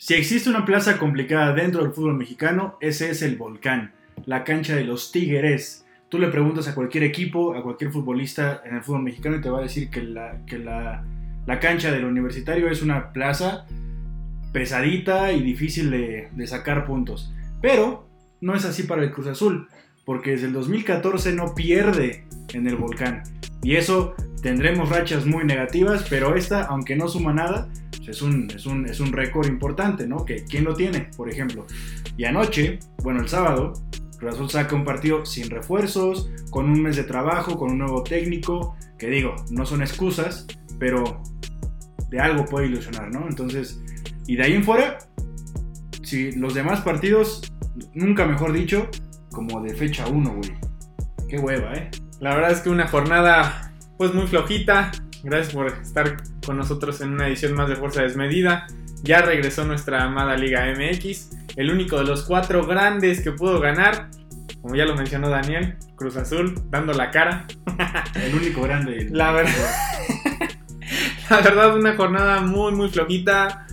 Si existe una plaza complicada dentro del fútbol mexicano, ese es el Volcán, la cancha de los Tigres. Tú le preguntas a cualquier equipo, a cualquier futbolista en el fútbol mexicano y te va a decir que la, que la, la cancha del universitario es una plaza pesadita y difícil de, de sacar puntos. Pero no es así para el Cruz Azul, porque desde el 2014 no pierde en el volcán. Y eso tendremos rachas muy negativas, pero esta, aunque no suma nada, es un, es un, es un récord importante, ¿no? Que, ¿Quién lo tiene, por ejemplo? Y anoche, bueno, el sábado, Cruz Azul saca un partido sin refuerzos, con un mes de trabajo, con un nuevo técnico, que digo, no son excusas, pero de algo puede ilusionar, ¿no? Entonces, y de ahí en fuera, si los demás partidos, nunca mejor dicho, como de fecha 1, güey. Qué hueva, ¿eh? La verdad es que una jornada pues muy flojita. Gracias por estar con nosotros en una edición más de Fuerza Desmedida. Ya regresó nuestra amada Liga MX. El único de los cuatro grandes que pudo ganar. Como ya lo mencionó Daniel, Cruz Azul, dando la cara. El único grande. La verdad. la verdad, una jornada muy, muy flojita.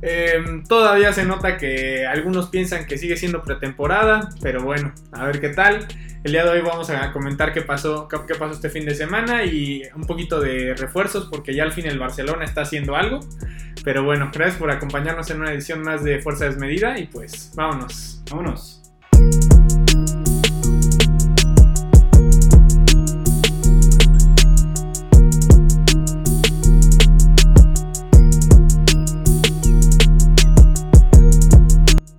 Eh, todavía se nota que algunos piensan que sigue siendo pretemporada, pero bueno, a ver qué tal. El día de hoy vamos a comentar qué pasó, qué pasó este fin de semana y un poquito de refuerzos, porque ya al fin el Barcelona está haciendo algo. Pero bueno, gracias por acompañarnos en una edición más de Fuerza Desmedida y pues vámonos. Vámonos.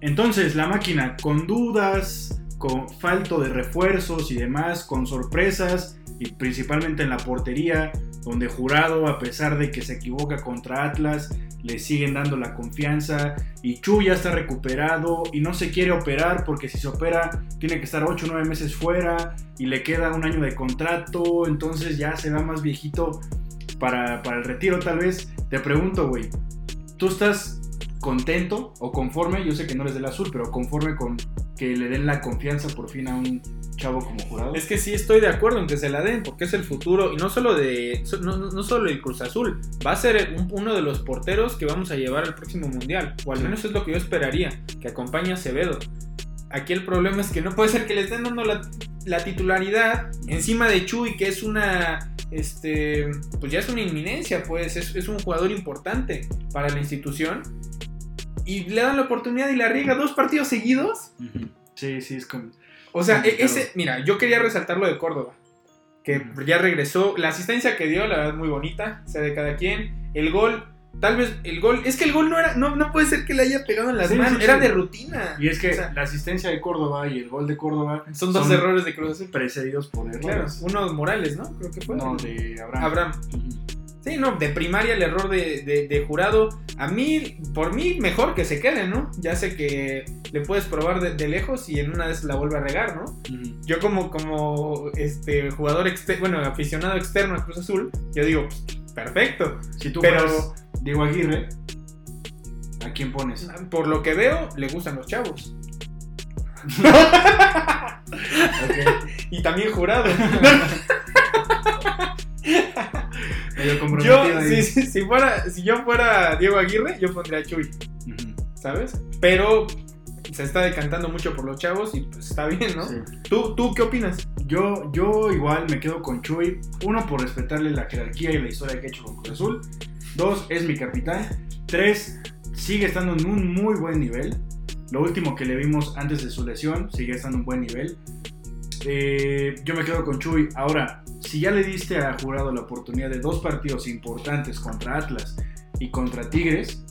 Entonces, la máquina con dudas, con falto de refuerzos y demás, con sorpresas y principalmente en la portería, donde Jurado, a pesar de que se equivoca contra Atlas, le siguen dando la confianza y Chu ya está recuperado y no se quiere operar porque si se opera tiene que estar 8 o 9 meses fuera y le queda un año de contrato, entonces ya se va más viejito para, para el retiro tal vez. Te pregunto, güey, ¿tú estás contento o conforme, yo sé que no eres del azul, pero conforme con que le den la confianza por fin a un chavo como jurado. Es que sí estoy de acuerdo en que se la den, porque es el futuro, y no solo de no, no solo el Cruz Azul, va a ser un, uno de los porteros que vamos a llevar al próximo mundial, o al menos es lo que yo esperaría, que acompañe a Acevedo. Aquí el problema es que no puede ser que le estén dando la, la titularidad encima de Chuy, que es una este, pues ya es una inminencia, pues es, es, un jugador importante para la institución y le dan la oportunidad y la riega dos partidos seguidos. Sí, sí, es como. O sea, complicado. ese, mira, yo quería resaltar lo de Córdoba, que ya regresó. La asistencia que dio, la verdad, muy bonita, sea de cada quien. El gol, tal vez el gol, es que el gol no era, no, no puede ser que le haya pegado en las sí, manos, sí, era sí. de rutina. Y es que o sea, la asistencia de Córdoba y el gol de Córdoba son dos son errores de Cruz precedidos por errores. Claro, uno Morales, ¿no? Creo que fue. No, de Abraham. Abraham. Uh -huh. Sí, no, de primaria el error de, de, de, jurado. A mí, por mí, mejor que se quede, ¿no? Ya sé que le puedes probar de, de lejos y en una vez la vuelve a regar, ¿no? Uh -huh. Yo como, como este jugador externo, bueno, aficionado externo a Cruz Azul, yo digo, perfecto. Si tú pero fueras Diego Aguirre, ¿a quién pones? Por lo que veo, le gustan los chavos. okay. Y también jurado. yo, si, si, si, fuera, si yo fuera Diego Aguirre, yo pondría a Chuy. Uh -huh. ¿Sabes? Pero se está decantando mucho por los chavos y pues está bien, ¿no? Sí. ¿Tú, ¿Tú qué opinas? Yo, yo igual me quedo con Chuy. Uno, por respetarle la jerarquía y la historia que ha hecho con Cruz Azul. Dos, es mi capitán. Tres, sigue estando en un muy buen nivel. Lo último que le vimos antes de su lesión, sigue estando en un buen nivel. Eh, yo me quedo con Chuy. Ahora, si ya le diste a Jurado la oportunidad de dos partidos importantes contra Atlas y contra Tigres,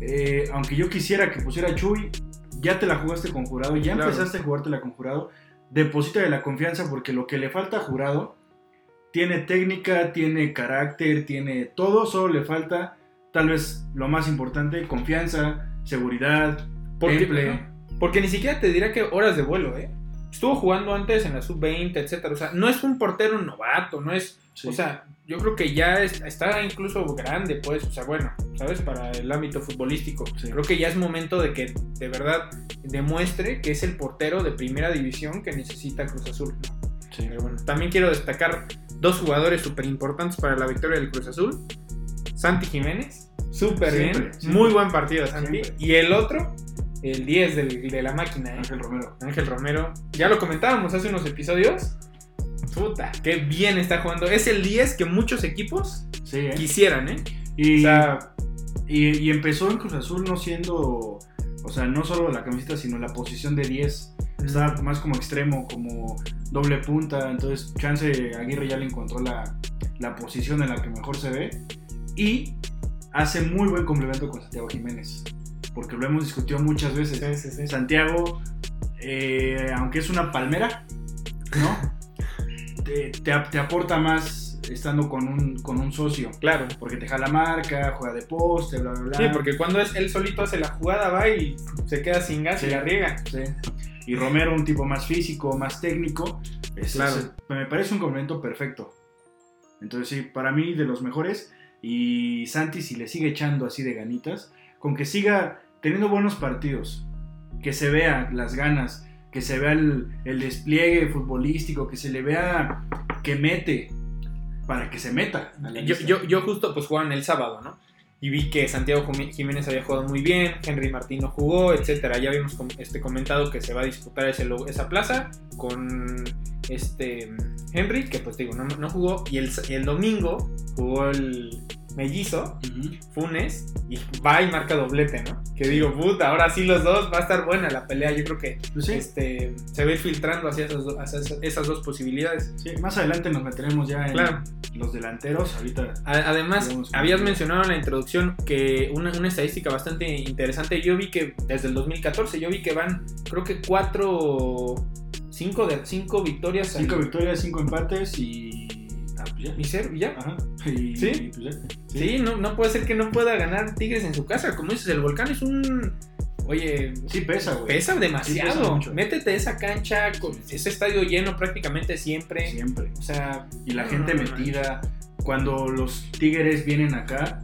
eh, aunque yo quisiera que pusiera Chuy, ya te la jugaste con Jurado, ya claro. empezaste a jugártela con Jurado, deposita de la confianza porque lo que le falta a Jurado tiene técnica, tiene carácter, tiene todo, solo le falta tal vez lo más importante, confianza, seguridad, porque, porque ni siquiera te dirá que horas de vuelo, ¿eh? Estuvo jugando antes en la sub-20, etcétera. O sea, no es un portero novato, no es. Sí. O sea, yo creo que ya es, está incluso grande, pues. O sea, bueno, ¿sabes? Para el ámbito futbolístico. Sí. Creo que ya es momento de que de verdad demuestre que es el portero de primera división que necesita Cruz Azul. Sí. Pero bueno, también quiero destacar dos jugadores súper importantes para la victoria del Cruz Azul: Santi Jiménez súper bien. Siempre. Muy buen partido, Santi. Siempre. Y el otro, el 10 del- de la máquina, ¿eh? Ángel Romero. Ángel Romero. Ya lo comentábamos hace unos episodios. Puta, qué bien está jugando. Es el 10 que muchos equipos Sí, ¿eh? quisieran, ¿eh? Y, O sea, y, y empezó en Cruz Azul no siendo, o sea, no solo la camiseta, sino la posición de 10. Estaba más como extremo, como doble punta. Entonces, Chance Aguirre ya le encontró la, la posición en la que mejor se ve. Y hace muy buen complemento con Santiago Jiménez. Porque lo hemos discutido muchas veces. Sí, sí, sí. Santiago, eh, aunque es una palmera, ¿no? te, te ap- te aporta más estando con un, con un socio. Claro. Porque te jala marca, juega de poste, bla, bla, bla. Sí, porque cuando es él solito hace la jugada, va y se queda sin gas y la riega. Sí. Y Romero, un tipo más físico, más técnico. Es- Claro. es- me parece un complemento perfecto. Entonces, sí, para mí de los mejores. Y Santi, si le sigue echando así de ganitas, con que siga teniendo buenos partidos, que se vea las ganas, que se vea el, el despliegue futbolístico, que se le vea que mete, para que se meta. Yo, yo, yo justo pues jugaban el sábado, ¿no? Y vi que Santiago Jimé- Jiménez había jugado muy bien, Henry Martín no jugó, etcétera. Ya habíamos este, comentado que se va a disputar ese, esa plaza con este Henry, que pues digo, no, no jugó. Y el, el domingo jugó el mellizo. Funes, y va y marca doblete, ¿no? Que digo, puta, ahora sí los dos, va a estar buena la pelea. Yo creo que Pues sí, este, se va filtrando hacia, esas, hacia esas- dos posibilidades. sí, más adelante nos meteremos ya en Claro. los delanteros. Ahorita Además, habías mencionado en la introducción que una, una estadística bastante interesante. Yo vi que desde el 2014, yo vi que van, creo que cuatro, cinco, de, cinco victorias. Cinco victorias, cinco empates y. Ah, pues ya. y cero, y ya. Ajá. Y, ¿Sí? y pues ya. Sí, no, no puede ser que no pueda ganar Tigres en su casa. Como dices, el volcán es un. Oye, Sí pesa, güey. pesa Sí, demasiado. pesa. Métete esa cancha, con ese estadio lleno prácticamente siempre. Siempre. O sea. Y la no, gente no, metida. Cuando los tigres vienen acá,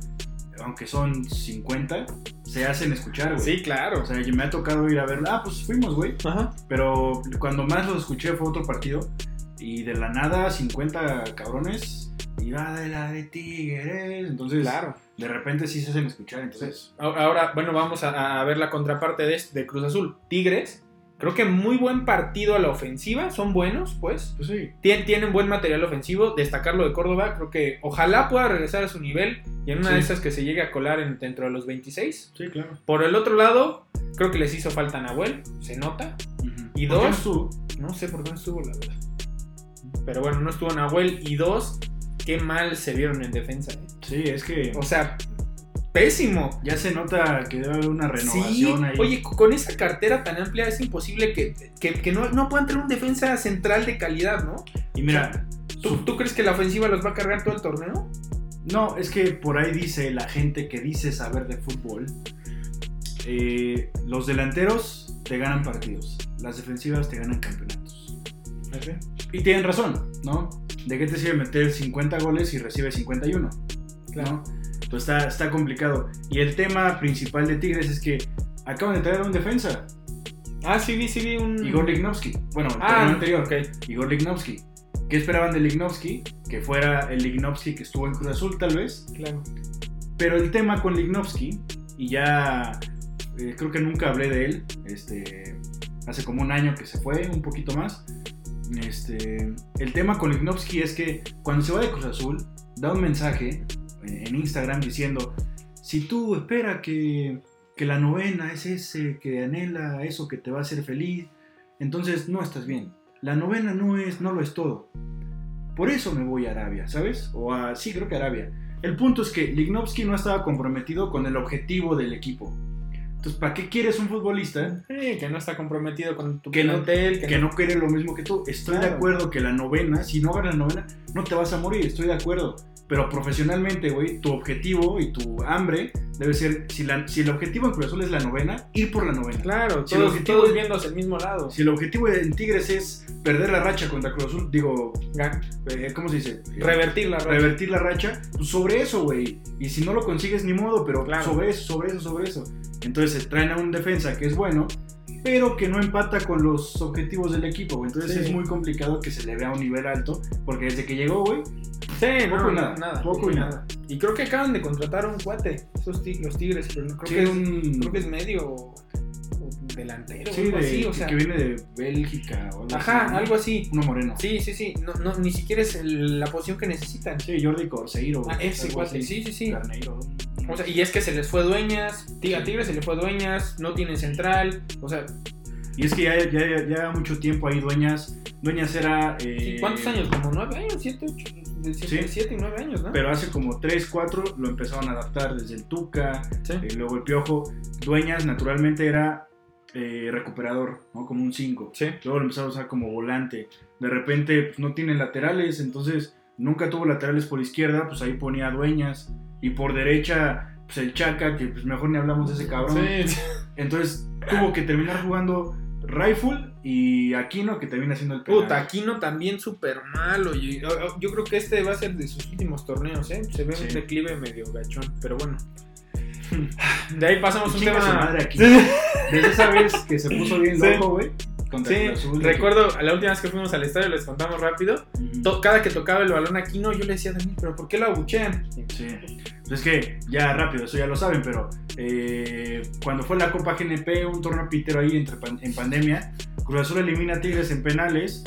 aunque son 50, se hacen escuchar, güey. Sí, claro. O sea, yo- me ha tocado ir a ver. Ah, pues fuimos, güey. Ajá. Pero cuando más los escuché fue otro partido. Y de la nada, 50 cabrones. Y va de la de tigres. Entonces, Claro. de repente sí se hacen escuchar. Entonces, Ahora, bueno, vamos a, a ver la contraparte de, este- de Cruz Azul. Tigres, creo que muy buen partido a la ofensiva, son buenos, pues. pues sí. Tien- tienen buen material ofensivo, destacarlo de Córdoba, creo que ojalá pueda regresar a su nivel y en una Sí. de esas que se llegue a colar en- dentro de los 26. Sí, claro. Por el otro lado, creo que les hizo falta Nahuel, se nota. Y ¿Por qué no dos, estuvo? no sé por qué no estuvo, la verdad. Pero bueno, no estuvo Nahuel. Y dos, qué mal se vieron en defensa. ¿eh? Sí, es que O sea, pésimo. ya se nota que debe haber una Sí, renovación ahí. oye, con esa cartera tan amplia es imposible que, que, que no, no puedan tener un defensa central de calidad, ¿no? y mira, ¿Tú, crees que la ofensiva los va a cargar todo el torneo? no, es que por ahí dice la gente que dice saber de fútbol, eh, los delanteros te ganan partidos, las defensivas te ganan campeonatos. Y tienen razón, ¿no? ¿De qué te sirve meter 50 goles y recibes 51? Claro. ¿no? Pues está, está complicado. Y el tema principal de Tigres es que acaban de traer a un defensa, Ah, sí vi, sí vi un... Igor Lignovsky. Bueno, el Ah, anterior. ok. Igor Lignovsky. ¿Qué esperaban de Lignovsky? Que fuera el Lignovsky que estuvo en Cruz Azul, tal vez. Claro. Pero el tema con Lignovsky, y ya eh, creo que nunca hablé de él, este, hace como un año que se fue, un poquito más. Este, el tema con Lignovsky es que cuando se va de Cruz Azul, da un mensaje en Instagram diciendo, si tú espera que, que la novena es ese que anhela eso que te va a hacer feliz, entonces no estás bien. La novena no es, no lo es todo. Por eso me voy a Arabia, ¿sabes? O a, sí, creo que Arabia. El punto es que Lignovsky no estaba comprometido con el objetivo del equipo. Entonces, ¿para qué quieres un futbolista Sí, que no está comprometido con tu Que no- plantel, que no quiere lo mismo que tú? Estoy de Claro. acuerdo que la novena, si no ganas la novena, no te vas a morir, estoy de acuerdo. Pero profesionalmente, güey, tu objetivo y tu hambre debe ser, si, la- si el objetivo en Cruz Azul es la novena, ir por la novena. Claro, Si el todos, objetivo todos es- viendo hacia el mismo lado. Si el objetivo en Tigres es perder la racha contra Cruz Azul, digo, eh, ¿cómo se dice? Revertir la racha. revertir la racha, pues sobre eso, güey. Y si no lo consigues, ni modo, pero Claro. sobre eso, sobre eso, sobre eso. Entonces traen a un defensa que es bueno, pero que no empata con los objetivos del equipo, güey. Entonces Sí. es muy complicado que se le vea a un nivel alto, porque desde que llegó, güey, Sí, Poco no, y nada, nada. poco y nada. Y creo que acaban de contratar a un cuate, esos ti- los Tigres, pero no creo, Sí, que es, un- creo que es medio o- o delantero, Sí, algo de- así, o sea. que viene de Bélgica o algo Ajá, algo así. Uno moreno. Sí, sí, sí. No, no, ni siquiera es el- la posición que necesitan. Sí, Jordi Corseiro. Ah, ese cuate, así. sí, sí, sí. Carneiro. O sea, y es que se les fue dueñas, Tig- a Tigres se le fue dueñas, no tienen central, o sea, Y es que ya, ya, ya mucho tiempo ahí Dueñas. Dueñas era. eh, ¿cuántos años? Como nueve años, siete, ocho, de siete, Sí. siete y nueve años, ¿no? Pero hace como 3, 4 lo empezaron a adaptar desde el Tuca, Sí. eh, luego el Piojo. Dueñas naturalmente era eh, recuperador, ¿no? Como un 5. Sí. Luego lo empezaron a usar como volante. De repente pues, no tiene laterales, entonces nunca tuvo laterales por izquierda, pues ahí ponía Dueñas. Y por derecha, pues el Chaca, que pues mejor ni hablamos de ese cabrón. Sí. Entonces tuvo que terminar jugando Rifle y Aquino, que termina siendo el penal. Puta, Aquino también súper malo. Yo, yo creo que este va a ser de sus últimos torneos, ¿eh? Se ve Sí. un declive medio gachón, pero bueno. De ahí pasamos un Chinga su tema. madre Aquino. Desde esa vez que se puso bien loco, güey. Sí, recuerdo la última vez que fuimos al estadio, les contamos rápido. Ujú. to- cada que tocaba el balón Aquino, yo le decía a Daniel, ¿pero por qué lo abuchean? Sí. Pues es que ya rápido, eso ya lo saben, pero eh, cuando fue la Copa GNP, un torneo pitero ahí entre pan- en pandemia, Cruz Azul elimina a Tigres en penales.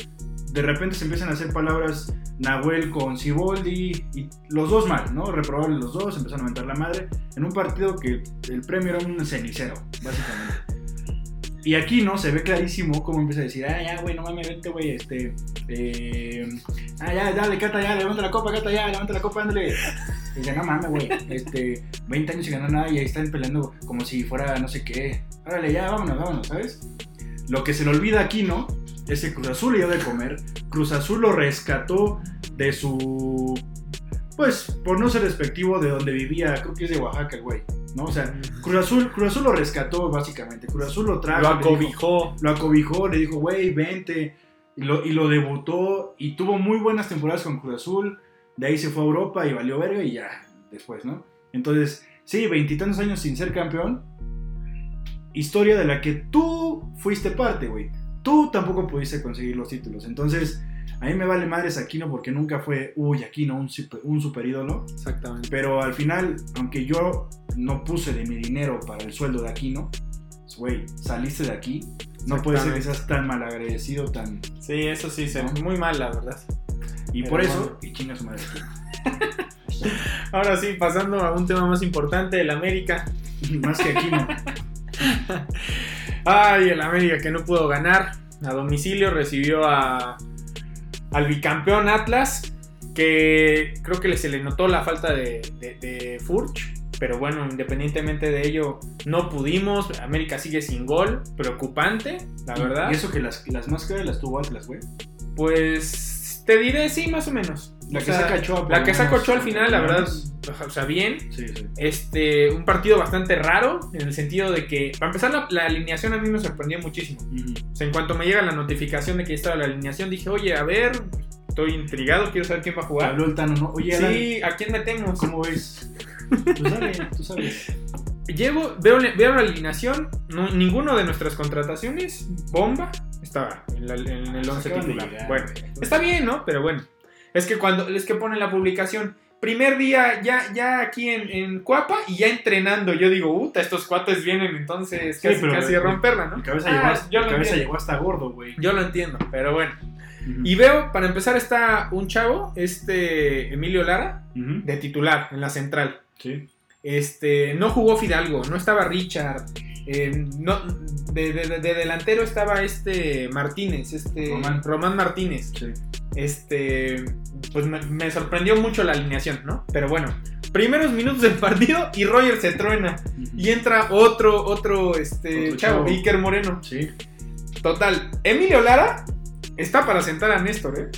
De repente se empiezan a hacer palabras Nahuel con Siboldi y los dos mal, ¿no? Reprobables los dos, empezaron a mentar la madre en un partido que el premio era un cenicero, básicamente. Y aquí, ¿no? Se ve clarísimo cómo empieza a decir, ah, ya, güey, no mames, vente, güey, este, eh, ah, ya, dale, Cata, ya, levanta la copa, Cata, ya, levanta la copa, ándale. Y dice, no mames, güey, este, 20 años sin ganar nada y ahí están peleando como si fuera no sé qué. Órale, ya, vámonos, vámonos, ¿sabes? Lo que se le olvida aquí, ¿no? Es que Cruz Azul le dio de comer. Cruz Azul lo rescató de su. Pues, por no ser despectivo, de donde vivía, creo que es de Oaxaca, el güey. ¿No? O sea, Cruz Azul, Cruz Azul lo rescató, básicamente. Cruz Azul lo trajo. Lo dijo- acobijó. lo acobijó, le dijo, güey, vente. Y lo, y lo debutó y tuvo muy buenas temporadas con Cruz Azul. De ahí se fue a Europa y valió verga y ya, después, ¿no? Entonces, sí, veintitantos años sin ser campeón. Historia de la que tú fuiste parte, güey. Tú tampoco pudiste conseguir los títulos. Entonces, a mí me vale madres Aquino porque nunca fue, uy, Aquino, un super, un super ídolo. Exactamente. Pero al final, aunque yo no puse de mi dinero para el sueldo de Aquino, pues, güey, saliste de aquí. No puede ser que seas tan malagradecido, tan. Sí, eso sí, se ¿No? muy mal, la verdad. Y Pero por eso, y chinga su madre. Ahora sí, pasando a un tema más importante, el América. Más que Aquino. Ay, el América que no pudo ganar. A domicilio recibió a, al bicampeón Atlas, que creo que se le notó la falta de, de, de Furch. Pero bueno, independientemente de ello, no pudimos. América sigue sin gol. Preocupante, la verdad. Y eso que las, las más las tuvo Atlas, güey. Pues te diré sí, más o menos. La O que sea, por La que sacó al final, la verdad, o sea, bien. Sí, sí. Este, un partido bastante raro, en el sentido de que, para empezar, la, la alineación a mí me sorprendió muchísimo. O sea, en cuanto me llega la notificación de que ya estaba la alineación, dije, oye, a ver, estoy intrigado, quiero saber quién va a jugar. Habló el Tano, ¿no? Oye, Sí, ¿a quién metemos? ¿cómo ves? Pues dale, tú sabes. Llego, veo, veo la alineación, no- ninguno de nuestras contrataciones, bomba, estaba en, la- en el 11 Acaban de titular. Bueno, está bien, ¿no? Pero bueno, es que cuando, es que ponen la publicación, primer día ya, ya aquí en, en Cuapa y ya entrenando, yo digo, uta, estos cuates vienen entonces Sí, casi, pero casi a romperla, ¿no? Mi cabeza, Ah, llegó, hasta, yo mi cabeza llegó hasta gordo, güey. Yo lo entiendo, pero bueno. Y veo, para empezar, está un chavo, este Emilio Lara, de titular en la central. Sí. Este, no jugó Fidalgo, no estaba Richard. Eh, no, de, de- de delantero estaba este Martínez, este Román. Román Martínez. Sí. Este, pues me, me sorprendió mucho la alineación, ¿no? Pero bueno, primeros minutos del partido y Roger se truena. Y entra otro, otro, este, Otro chavo, chavo. Iker Moreno. Sí. Total, Emilio Lara está para sentar a Néstor, ¿eh?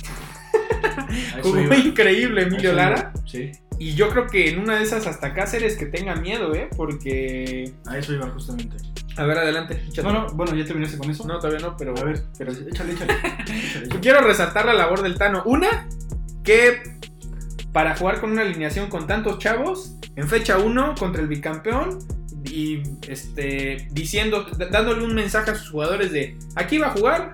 Jugó increíble Emilio Lara. Sí. Y yo creo que en una de esas hasta Cáceres que tenga miedo, ¿eh? Porque... A eso iba justamente. A ver, adelante. échate. No, no, bueno, ¿ya terminaste con eso? No, todavía no, pero... A ver, pero... échale, échale. échale, échale. Quiero resaltar la labor del Tano. Una, que para jugar con una alineación con tantos chavos, en fecha 1 contra el bicampeón, y este diciendo, dándole un mensaje a sus jugadores de aquí va a jugar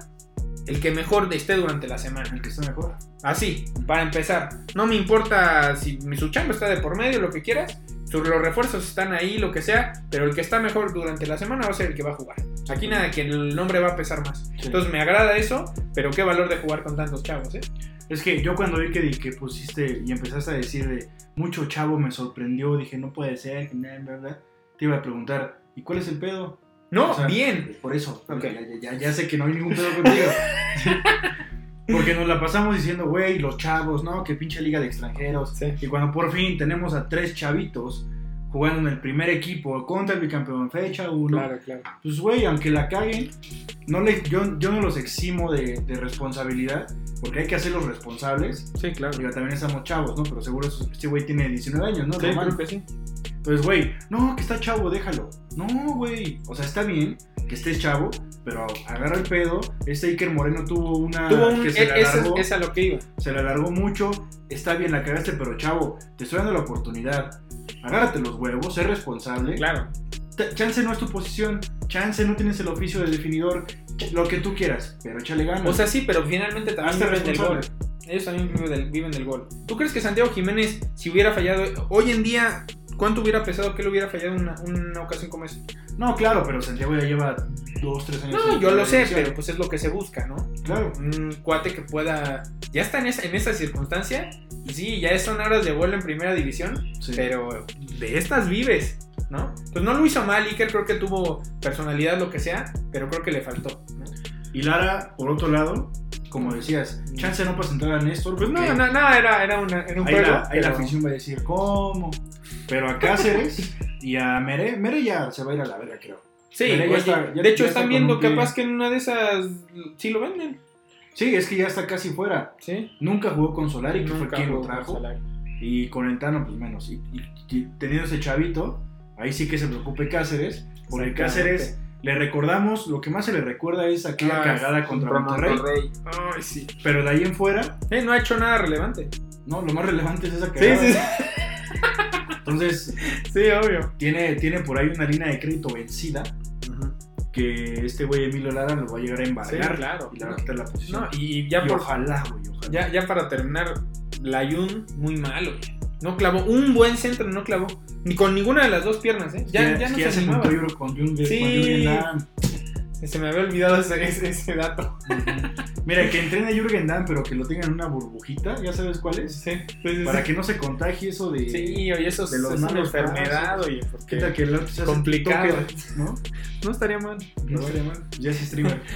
el que mejor esté durante la semana. El que está mejor. Así, para empezar. No me importa si mi su chamba está de por medio, lo que quieras. Sus- Los refuerzos están ahí, lo que sea. Pero el que está mejor durante la semana va a ser el que va a jugar. Aquí nada, que el nombre va a pesar más. Sí. Entonces me agrada eso, pero qué valor de jugar con tantos chavos, ¿eh? Es que yo cuando vi que, que pusiste y empezaste a decir de mucho chavo me sorprendió, dije no puede ser, bla", te iba a preguntar, ¿y cuál es el pedo? No, O sea, bien. Por eso, Ok. ya, ya- ya- ya sé que no hay ningún pedo contigo. Porque nos la pasamos diciendo, güey, los chavos, ¿no? Que pinche liga de extranjeros. Sí. Y cuando por fin tenemos a tres chavitos jugando en el primer equipo contra el bicampeón fecha uno, Claro, claro. pues güey, aunque la caguen, no le, yo, yo no los eximo de, de responsabilidad, porque hay que hacerlos responsables. Sí, claro. Digo, también estamos chavos, ¿no? Pero seguro este güey tiene 19 años, ¿no? Sí, creo que sí. Entonces, güey, no, que está chavo, déjalo. No, güey. O sea, está bien que estés chavo, pero agarra el pedo. Este Iker Moreno tuvo una Tuvo un, que se e- esa- es a lo que iba. Se le alargó mucho. Está bien, la cagaste, pero chavo, te estoy dando la oportunidad. Agárrate los huevos, sé responsable. Claro. T- Chance no es tu posición. Chance no tienes el oficio de definidor. Lo que tú quieras, pero échale ganas. O sea, sí, pero finalmente también viven del gol. Ellos también viven del, viven del gol. ¿Tú crees que Santiago Jiménez, si hubiera fallado, hoy en día, cuánto hubiera pesado que él hubiera fallado una, una ocasión como esa? No, claro, pero Santiago ya lleva dos, tres años. No, yo lo sé, pero pues es lo que se busca, ¿no? Claro. Un cuate que pueda. Ya está en esa, en esa circunstancia. Y sí, ya son horas de vuelo en primera división. Sí. Pero de estas vives, ¿no? Pues no lo hizo mal, Iker creo que tuvo personalidad, lo que sea, pero creo que le faltó. ¿no? Y Lara, por otro lado, como decías, chance no para sentar a Néstor. Pues no, porque no, no, era, era, una- era un Ahí, juego. la, ahí la afición va a decir, ¿cómo? Pero a Cáceres y a Mere, Mere ya se va a ir a la verga, creo. Sí, ya oye, está- ya- de hecho están está viendo capaz que en una de esas sí lo venden. Sí, es que ya está casi fuera. Sí. Nunca jugó con Solari, que fue quien lo trajo. Y con el Tano, pues menos. Y, y- y teniendo ese chavito, ahí sí que se preocupe Cáceres. Porque. Cáceres, le recordamos, lo que más se le recuerda es aquella Ah, cagada contra Monterrey. Ay, sí. Pero de ahí en fuera, Eh, no ha hecho nada relevante. no, lo más relevante es esa cagada. sí, sí. Entonces, Sí, obvio. tiene, tiene por ahí una línea de crédito vencida que este güey Emilio Lara lo va a llegar a embargar Sí, claro. y le va a quitar la posición. No, y ya, y por, ojalá, güey, ojalá. ya, ya para terminar, Layun muy malo. güey. No clavó un buen centro, no clavó. Ni con ninguna de las dos piernas, ¿eh? Ya, ya que no ya se se animaba. con Jürgen, Sí. con. Se me había olvidado ese, ese, ese dato. Mira, que entrene a Jürgen Damm, pero que lo tenga en una burbujita, ¿ya sabes cuál es? Sí. Para que no se contagie eso de... Sí, oye, eso de los es una enfermedad, oye. ¿Qué Porque que el otro se hace Complicado. ¿no? no estaría mal. No estaría mal. Ya es streamer.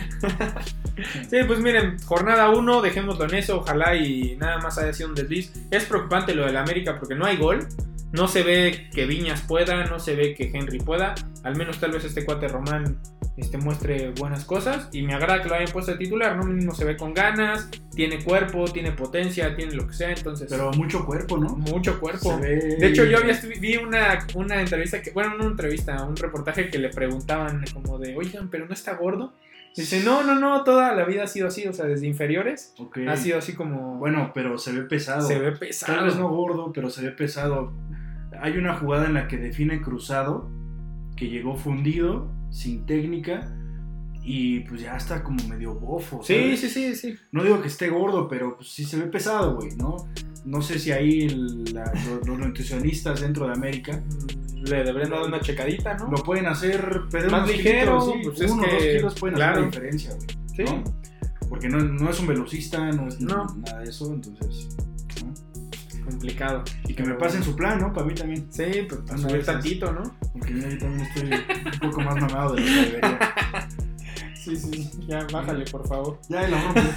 Sí, pues miren, jornada 1, dejémoslo en eso, ojalá y nada más haya sido un desliz. Es preocupante lo del América porque no hay gol. No se ve que Viñas pueda, no se ve que Henry pueda. Al menos tal vez este cuate Román este, muestre buenas cosas. Y me agrada que lo hayan puesto de titular, ¿no? Mínimo se ve con ganas, tiene cuerpo, tiene potencia, tiene lo que sea. Entonces, Pero mucho cuerpo, ¿no? mucho cuerpo. Ve- De hecho, yo había vi una, una entrevista, que, bueno, no una entrevista, un reportaje que le preguntaban como de, oigan, pero no está gordo. Dice, no, no, no, toda la vida ha sido así, o sea, desde inferiores Ok. ha sido así como... Bueno, pero se ve pesado. se ve Tal pesado. vez no gordo, pero se ve pesado. Hay una jugada en la que define cruzado, que llegó fundido, sin técnica, y pues ya está como medio bofo. Sí, ¿sabes? sí, sí, sí. No digo que esté gordo, pero pues sí se ve pesado, güey, ¿no? No sé si ahí el- la- los, los nutricionistas dentro de América Le deberían dar una checadita, ¿no? lo pueden hacer perder Más ligero, sí, pues es uno o que- dos kilos pueden hacer la diferencia, güey. Sí. ¿no? Porque no, no es un velocista, no es No. nada de eso, entonces. Complicado. Y que me pasen su plan, ¿no? Para mí también. Sí, pues para subir tantito, ¿no? Porque yo también estoy un poco más mamado de lo que debería. Sí, sí, ya bájale, por favor. Ya, la rompo.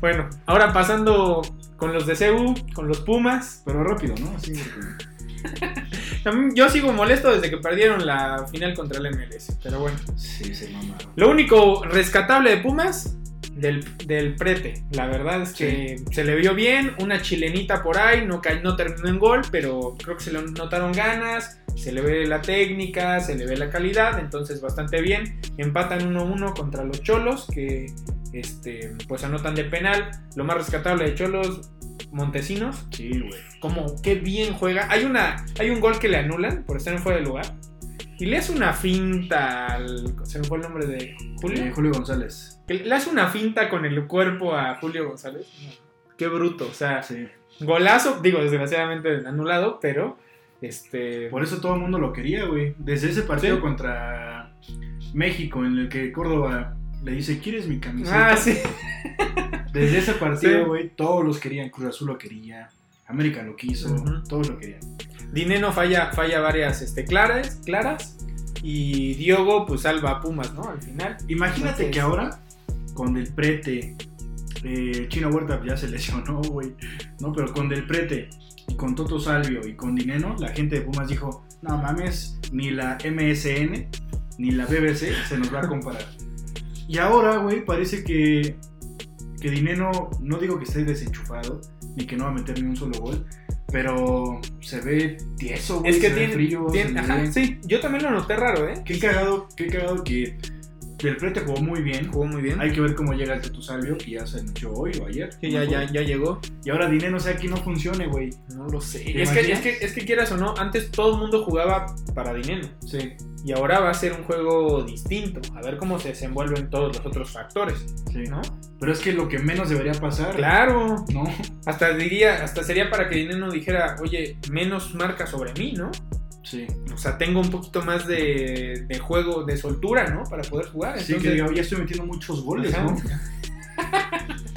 Bueno, ahora pasando con los de CEU, con los Pumas. Pero rápido, ¿no? Así Yo sigo molesto desde que perdieron la final contra el MLS, pero bueno. Sí, se mamaron. Lo único rescatable de Pumas, del, del prete. La verdad es que se le vio bien, una chilenita por ahí, no, no terminó en gol, pero creo que se le notaron ganas, se le ve la técnica, se le ve la calidad, entonces bastante bien. Empatan 1-1 contra los Cholos, que este, pues anotan de penal. Lo más rescatable de Cholos, Montesinos, Sí, güey. como qué bien juega. Hay una hay un gol que le anulan por estar en fuera de lugar y le hace una finta al. ¿Se me fue el nombre de Julio? Eh, Julio González. Que le hace una finta con el cuerpo a Julio González. Qué bruto, o sea, Sí. golazo, digo, desgraciadamente anulado, pero este. Por eso todo el mundo lo quería, güey. Desde ese partido Sí. contra México, en el que Córdoba le dice, ¿quieres mi camiseta? Ah, sí. Desde ese partido, güey, todos los querían. Cruz Azul lo quería. América lo quiso. Ujú. Todos lo querían. Dineno falla, falla varias este, claras, claras. Y Diogo, pues salva a Pumas, ¿no? Al final. Imagínate Entonces- que ahora, con Del Prete, eh, Chino Huerta ya se lesionó, güey. No, pero con Del Prete, y con Toto Salvio y con Dineno, la gente de Pumas dijo, no mames, ni la MSN ni la BBC se nos va a comparar. y ahora, güey, parece que, que Dineno, no digo que esté desenchufado, ni que no va a meter ni un solo gol, pero se ve tieso, güey. Es que tiene. frío, tiene- ajá, sí, yo también lo noté raro, ¿eh? Qué cagado, qué cagado que Del Prete jugó muy bien. Jugó muy bien. Hay que ver cómo llega el Tetu Salvio, que ya se anunció hoy o ayer. Que ya, ya, ya llegó. Y ahora Dinero, o sea, que no funcione, güey. No lo sé. ¿Te Es que, es, que, es que quieras o no, antes todo el mundo jugaba para dinero. Sí, Y ahora va a ser un juego distinto. A ver cómo se desenvuelven todos los otros factores, sí. ¿no? Pero es que lo que menos debería pasar. Claro. ¿No? Hasta diría, hasta sería para que dinero dijera, oye, menos marca sobre mí, ¿no? Sí. O sea, tengo un poquito más de, de juego, de soltura, ¿no? Para poder jugar. Sí, que diga, ya estoy metiendo muchos goles, Ajá. ¿no?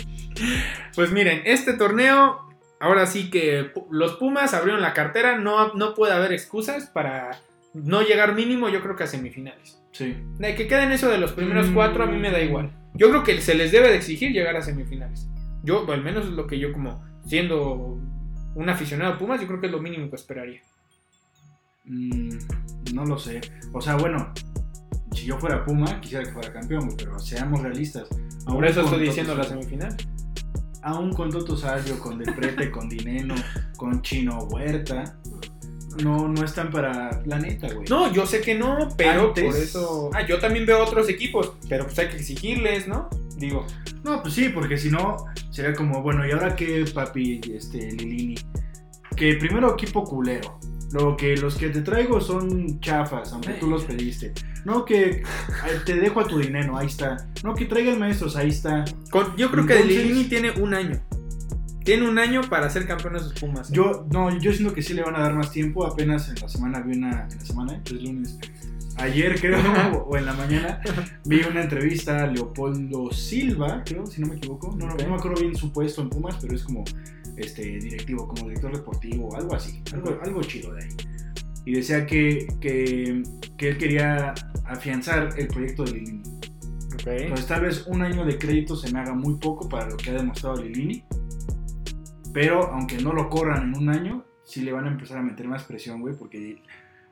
Pues miren, este torneo, ahora sí que los Pumas abrieron la cartera, no, no puede haber excusas para no llegar mínimo, yo creo que a semifinales. Sí. De que queden eso de los primeros Mm. cuatro, a mí me da igual. Yo creo que se les debe de exigir llegar a semifinales. Yo, al menos es lo que yo como siendo un aficionado a Pumas, yo creo que es lo mínimo que esperaría. Mm, no lo sé. O sea, bueno, si yo fuera Puma, quisiera que fuera campeón, pero seamos realistas. Por Aún eso estoy diciendo la semifinal. Aún con Toto Salvio, con Del Prete, con Dineno, con Chino Huerta, no, no están para la neta, güey. No, yo sé que no, pero Antes- por eso. Ah, yo también veo otros equipos, pero pues hay que exigirles, ¿no? Digo, No, pues sí, porque si no, sería como, bueno, ¿y ahora qué, papi, este, Lilini? Que primero equipo culero. Luego que los que te traigo son chafas, aunque tú los pediste. No que te dejo a tu dinero, ahí está. No que traigan maestros, ahí está. con- yo creo que Entonces- Lilini tiene un año. Tiene un año para ser campeón de sus Pumas. ¿eh? Yo, no, yo siento que sí le van a dar más tiempo. Apenas en la semana vi una, en la semana, ¿eh? es lunes. Ayer creo, o en la mañana, vi una entrevista a Leopoldo Silva, creo, si no me equivoco. No, no, no me acuerdo bien su puesto en Pumas, pero es como este directivo, como director deportivo o algo así. Algo, algo chido de ahí. Y decía que, que, que él quería afianzar el proyecto de Lilini. Entonces tal vez un año de crédito se me haga muy poco para lo que ha demostrado Lilini. Pero aunque no lo corran en un año, sí le van a empezar a meter más presión, güey. Porque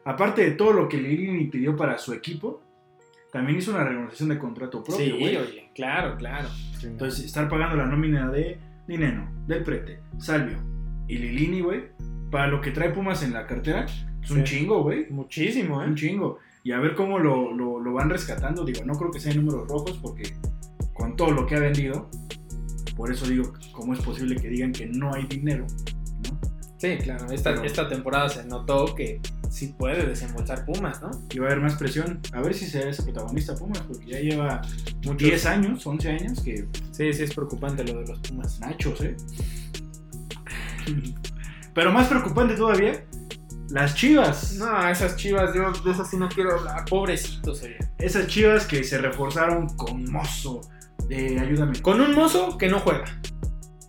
aparte de todo lo que Lilini pidió para su equipo, también hizo una renegociación de contrato propio, Sí, güey. oye, claro, claro. Entonces estar pagando la nómina de Dineno, del Prete, Salvio y Lilini, güey. Para lo que trae Pumas en la cartera, es un Sí. chingo, güey. muchísimo, Un ¿eh? chingo. Y a ver cómo lo, lo- lo van rescatando. Digo, no creo que sean números rojos porque con todo lo que ha vendido, por eso digo, ¿cómo es posible que digan que no hay dinero? Sí, claro. Esta, Pero- esta temporada se notó que sí puede desembolsar Pumas, ¿no? Y va a haber más presión. A ver si se hace protagonista Pumas, porque ya lleva Muchos- 10 años, 11 años que Sí, sí, es preocupante lo de los Pumas. nachos, ¿eh? Pero más preocupante todavía, las chivas. No, esas chivas, yo de esas sí no quiero hablar. Pobrecitos, oye. Esas chivas que se reforzaron con mozo. Eh, ayúdame. Con un mozo que no juega.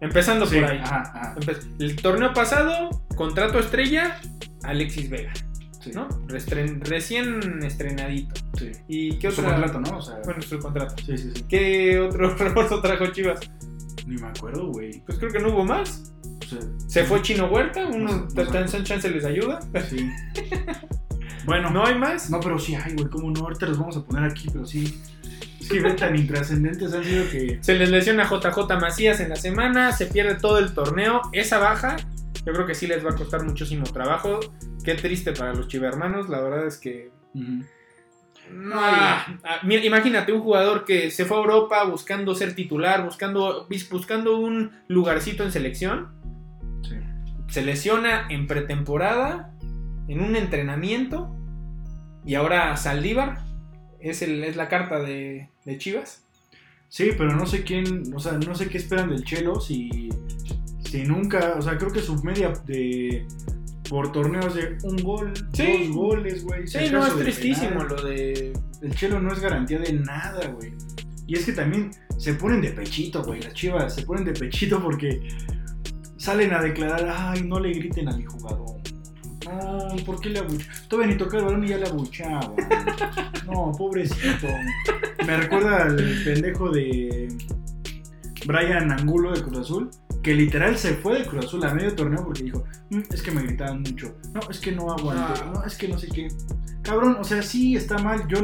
Empezando Sí, por ahí. ajá, ajá, Empe- El torneo pasado, contrato estrella, Alexis Vega, sí, ¿no? Restren- recién estrenadito. sí. ¿Y qué otro contrato, ¿no? O sea, Bueno, su contrato. sí, sí, sí. ¿Qué otro refuerzo trajo Chivas? Ni me acuerdo, güey. Pues creo que no hubo más. O sea, Se fue Chino Huerta, uno tan chance les ayuda. Sí. Bueno, No hay más. no, pero sí, ay, güey, cómo no, ahorita los vamos a poner aquí, pero sí. Que ve tan intrascendentes han sido que. Se les lesiona JJ Macías en la semana, se pierde todo el torneo. Esa baja, yo creo que sí les va a costar muchísimo trabajo. Qué triste para los chivermanos, la verdad es que. Ujú. Ah, ah, mira, imagínate un jugador que se fue a Europa buscando ser titular, buscando, buscando un lugarcito en selección. Sí. Se lesiona en pretemporada, en un entrenamiento. Y ahora Saldívar es, el, es la carta de, de Chivas. Sí, pero no sé quién, o sea, no sé qué esperan del Chelo si, si nunca, o sea, creo que su media de por torneos de un gol, Sí. dos goles, güey. Sí, no, es tristísimo lo de... El Chelo no es garantía de nada, güey. Y es que también se ponen de pechito, güey. Las chivas se ponen de pechito porque salen a declarar, ay, no le griten a mi jugador. No, ¿por qué le abuchaba? Todavía ni tocaba el balón y ya le abuchaba. No, pobrecito. Me recuerda al pendejo de Brian Angulo de Cruz Azul, que literal se fue de Cruz Azul a medio torneo porque dijo, "Mm, es que me gritaban mucho. No, es que no aguanto. No. No, es que no sé qué. Cabrón, o sea, sí está mal. Yo,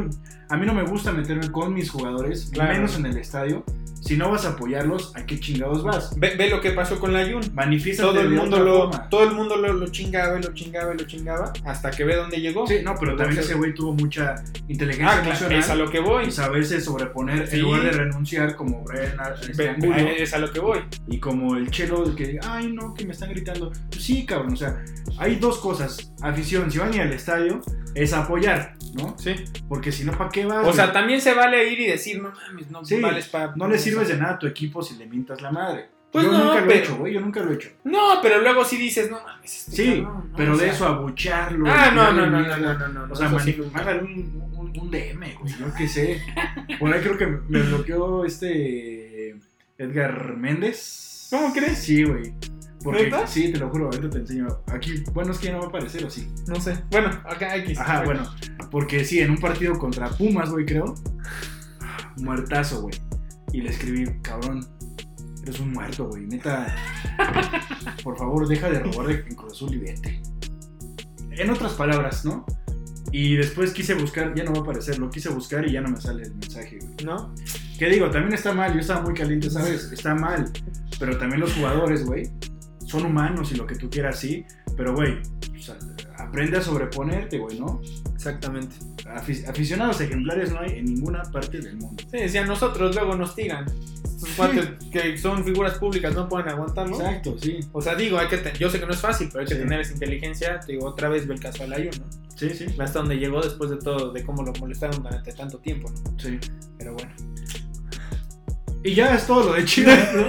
a mí no me gusta meterme con mis jugadores, Claro. menos en el estadio. Si no vas a apoyarlos, ¿a qué chingados vas? Ve, ve lo que pasó con la Jun. Manifiesta Todo el mundo lo, todo el mundo lo, lo chingaba y lo chingaba y lo chingaba hasta que ve dónde llegó. Sí, no, pero también ese güey tuvo mucha inteligencia ah, emocional es a lo que voy. y saberse sobreponer Sí. en lugar de renunciar como Brian este, es a lo que voy. y como el chelo el que diga, ay no, que me están gritando. Pues sí, cabrón, o sea, hay dos cosas. Afición, si van a ir al estadio, es apoyar, ¿no? Sí. Porque si no, ¿para qué vas? O sea, también se vale ir y decir, no mames, no Sí, vales para. no le sirves de nada a tu equipo si le mientas la madre. Pues yo no, nunca lo he pero- hecho, güey, yo nunca lo he hecho. No, pero luego sí dices, no mames. este Sí, pero O de eso abucharlo. Ah, no, no, no, no, no, no, no. O sea, mándale un, un, un DM, güey, yo qué sé. Por ahí creo que me bloqueó este Edgar Méndez. ¿Cómo crees? Sí, güey. Porque, ¿Neta? sí, te lo juro, ahorita te enseño. Aquí, bueno, es que ya no va a aparecer, ¿o sí? No sé. Bueno, acá X. Ajá, bueno. Porque sí, en un partido contra Pumas, güey, creo. Muertazo, güey. Y le escribí, cabrón, eres un muerto, güey. Neta, por favor, deja de robar de en Cruz Azul y vete. En otras palabras, ¿no? Y después quise buscar, ya no va a aparecer, lo quise buscar y ya no me sale el mensaje, güey. ¿No? ¿Qué digo? También está mal, yo estaba muy caliente, ¿sabes? Está mal. Pero también los jugadores, güey, son humanos y lo que tú quieras, sí. Pero, güey, o sea, aprende a sobreponerte, güey, ¿no? Exactamente. Afi- aficionados ejemplares no hay en ninguna parte del mundo. Sí, decían nosotros, luego nos tiran. Cuates que son figuras públicas no pueden aguantarlo. Exacto, sí. O sea, digo, hay que yo sé que no es fácil, pero hay que Sí. tener esa inteligencia. Te digo, otra vez ve el caso de Ayun, ¿no? Sí, sí. Hasta donde llegó después de todo, de cómo lo molestaron durante tanto tiempo, ¿no? sí. Pero bueno. Y ya es todo lo de Chivas, ¿no?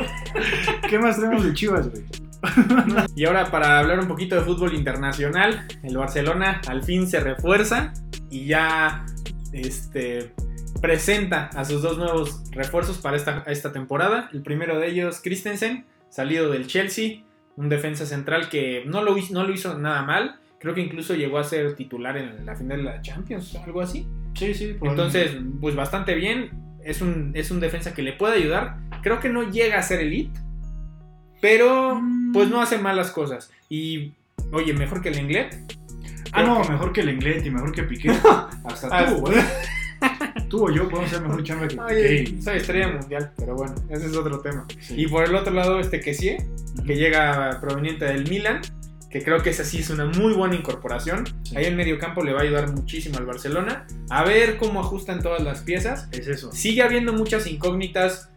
¿Qué más tenemos de Chivas, güey? Y ahora para hablar un poquito de fútbol internacional, el Barcelona al fin se refuerza y ya este, presenta a sus dos nuevos refuerzos para esta, esta temporada. El primero de ellos, Christensen, salido del Chelsea, un defensa central que no lo, hizo- no lo hizo nada mal. Creo que incluso llegó a ser titular en la final de la Champions algo así. Sí, sí. Entonces, pues bastante bien. Es un, es un defensa que le puede ayudar. Creo que no llega a ser elite, pero pues no hace malas cosas. Y, oye, mejor que el Inglés. Ah, no, mejor que el Inglés y mejor que Piqué. Hasta Ah, tú, güey. Tú o yo podemos ser mejor chamba que Oye, Piqué. soy estrella mundial, pero bueno, ese es otro tema. Sí. Y por el otro lado, este Kessie, que llega proveniente del Milan, que creo que esa sí es una muy buena incorporación. Sí. Ahí en medio campo le va a ayudar muchísimo al Barcelona. A ver cómo ajustan todas las piezas. Es eso. Sigue habiendo muchas incógnitas.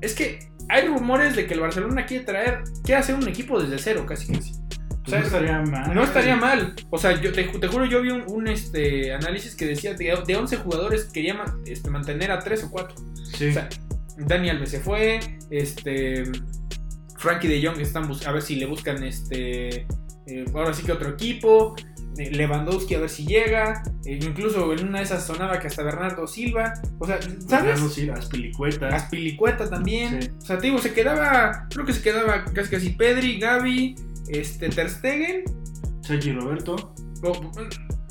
Es que hay rumores de que el Barcelona quiere traer, quiere hacer un equipo desde cero, casi casi. No estaría mal. No estaría mal. O sea, yo te, te juro, yo vi un, un, este, análisis que decía de, de 11 jugadores quería este, mantener a 3 o 4. Sí. O sea, Dani Alves se fue, este, Frankie de Jong están a ver si le buscan este, eh, ahora sí que otro equipo. Lewandowski a ver si llega. eh, incluso en una de esas sonaba que hasta Bernardo Silva. O sea, ¿sabes? Bernardo Silva, Aspilicueta. Aspilicueta también. Sí. O sea, te digo, se quedaba, creo que se quedaba casi casi Pedri, Gaby, este, Ter Stegen. Sergi Roberto. o-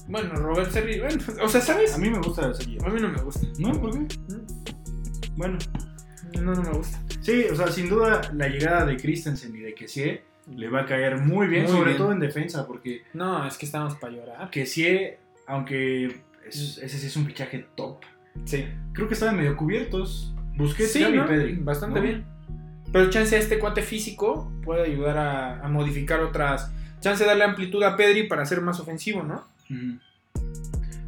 bueno, Robert Serri, bueno, o sea, ¿sabes? A mí me gusta Sergi. A mí no me gusta. ¿No? ¿Por qué? Bueno. No, no me gusta. Sí, o sea, sin duda la llegada de Christensen y de Kessie le va a caer muy bien, Muy sobre bien. todo en defensa, porque No, es que estamos para llorar. Kessie, aunque es- ese sí es un fichaje top, Sí. creo que estaban medio cubiertos. Busquets, Sí, y ¿no? Pedri. Bastante ¿no? bien. Pero chance a este cuate físico puede ayudar a, a modificar otras. Chance de darle amplitud a Pedri para ser más ofensivo, ¿no?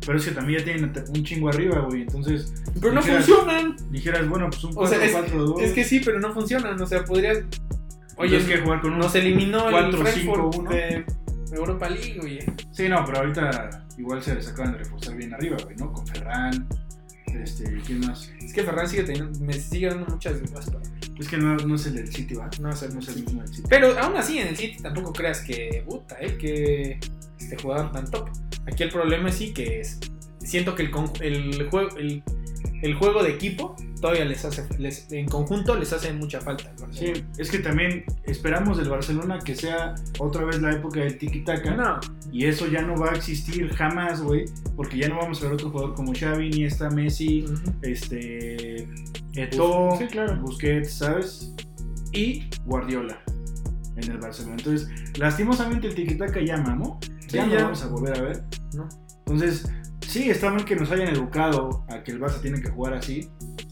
Pero es que también ya tienen un chingo arriba, güey. Entonces, Pero no funcionan. dijeras, bueno, pues un O sea, 4-4-2. Es que sí, pero no funcionan. O sea, podrías. Oye, Oye, es que jugar con nos eliminó el 4-5-1. Frankfurt de, Europa League, güey. Sí, no, pero ahorita igual se les acaban de reforzar bien arriba, güey, ¿no? Con Ferran, este, ¿quién más? Es que Ferran sigue teniendo, me sigue dando muchas dudas para mí. Es que no, no es el del City, ¿va? No sé, No es el mismo del City. Pero aún así en el City tampoco creas que, puta, eh, que este jugador tan top. Aquí el problema es sí que es, siento que el, con- el, juego, el, el juego de equipo todavía les hace, les- en conjunto les hace mucha falta. al Sí, es que también esperamos del Barcelona que sea otra vez la época del tiki-taka. No, Y eso ya no va a existir jamás, güey. Porque ya no vamos a ver otro jugador como Xavi, ni esta Messi, este. Eto'o, Sí, claro. Busquets, ¿sabes? Y Guardiola en el Barcelona. Entonces, lastimosamente el tiki-taka ya mamó. Ya no ya. vamos a volver a ver. No. Entonces, sí, está mal que nos hayan educado a que el Barça tiene que jugar así.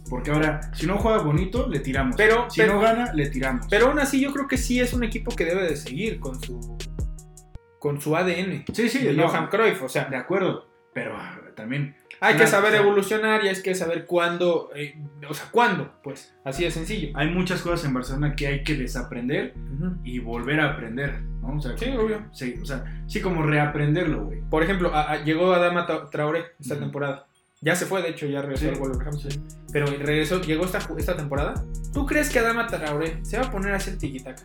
Porque ahora, si no juega bonito, le tiramos. Pero- si pero- no gana, le tiramos. Pero aún así yo creo que sí es un equipo que debe de seguir con su con su ADN. sí, sí, de no, Johan Cruyff, o sea, de acuerdo. Pero ah, también hay que saber o sea- evolucionar y hay que saber cuándo, eh, o sea, cuándo, pues, así de sencillo. hay muchas cosas en Barcelona que hay que desaprender y volver a aprender, ¿no? O sea, Sí, obvio. Sí, o sea, sí como reaprenderlo, güey. Por ejemplo, a- a- llegó Adama Tra- Traoré esta temporada. Ya se fue, de hecho, ya regresó Sí. al Wolverhampton. Pero regresó, llegó esta, esta temporada. ¿Tú crees que Adama Traoré se va a poner a hacer tiquitaca?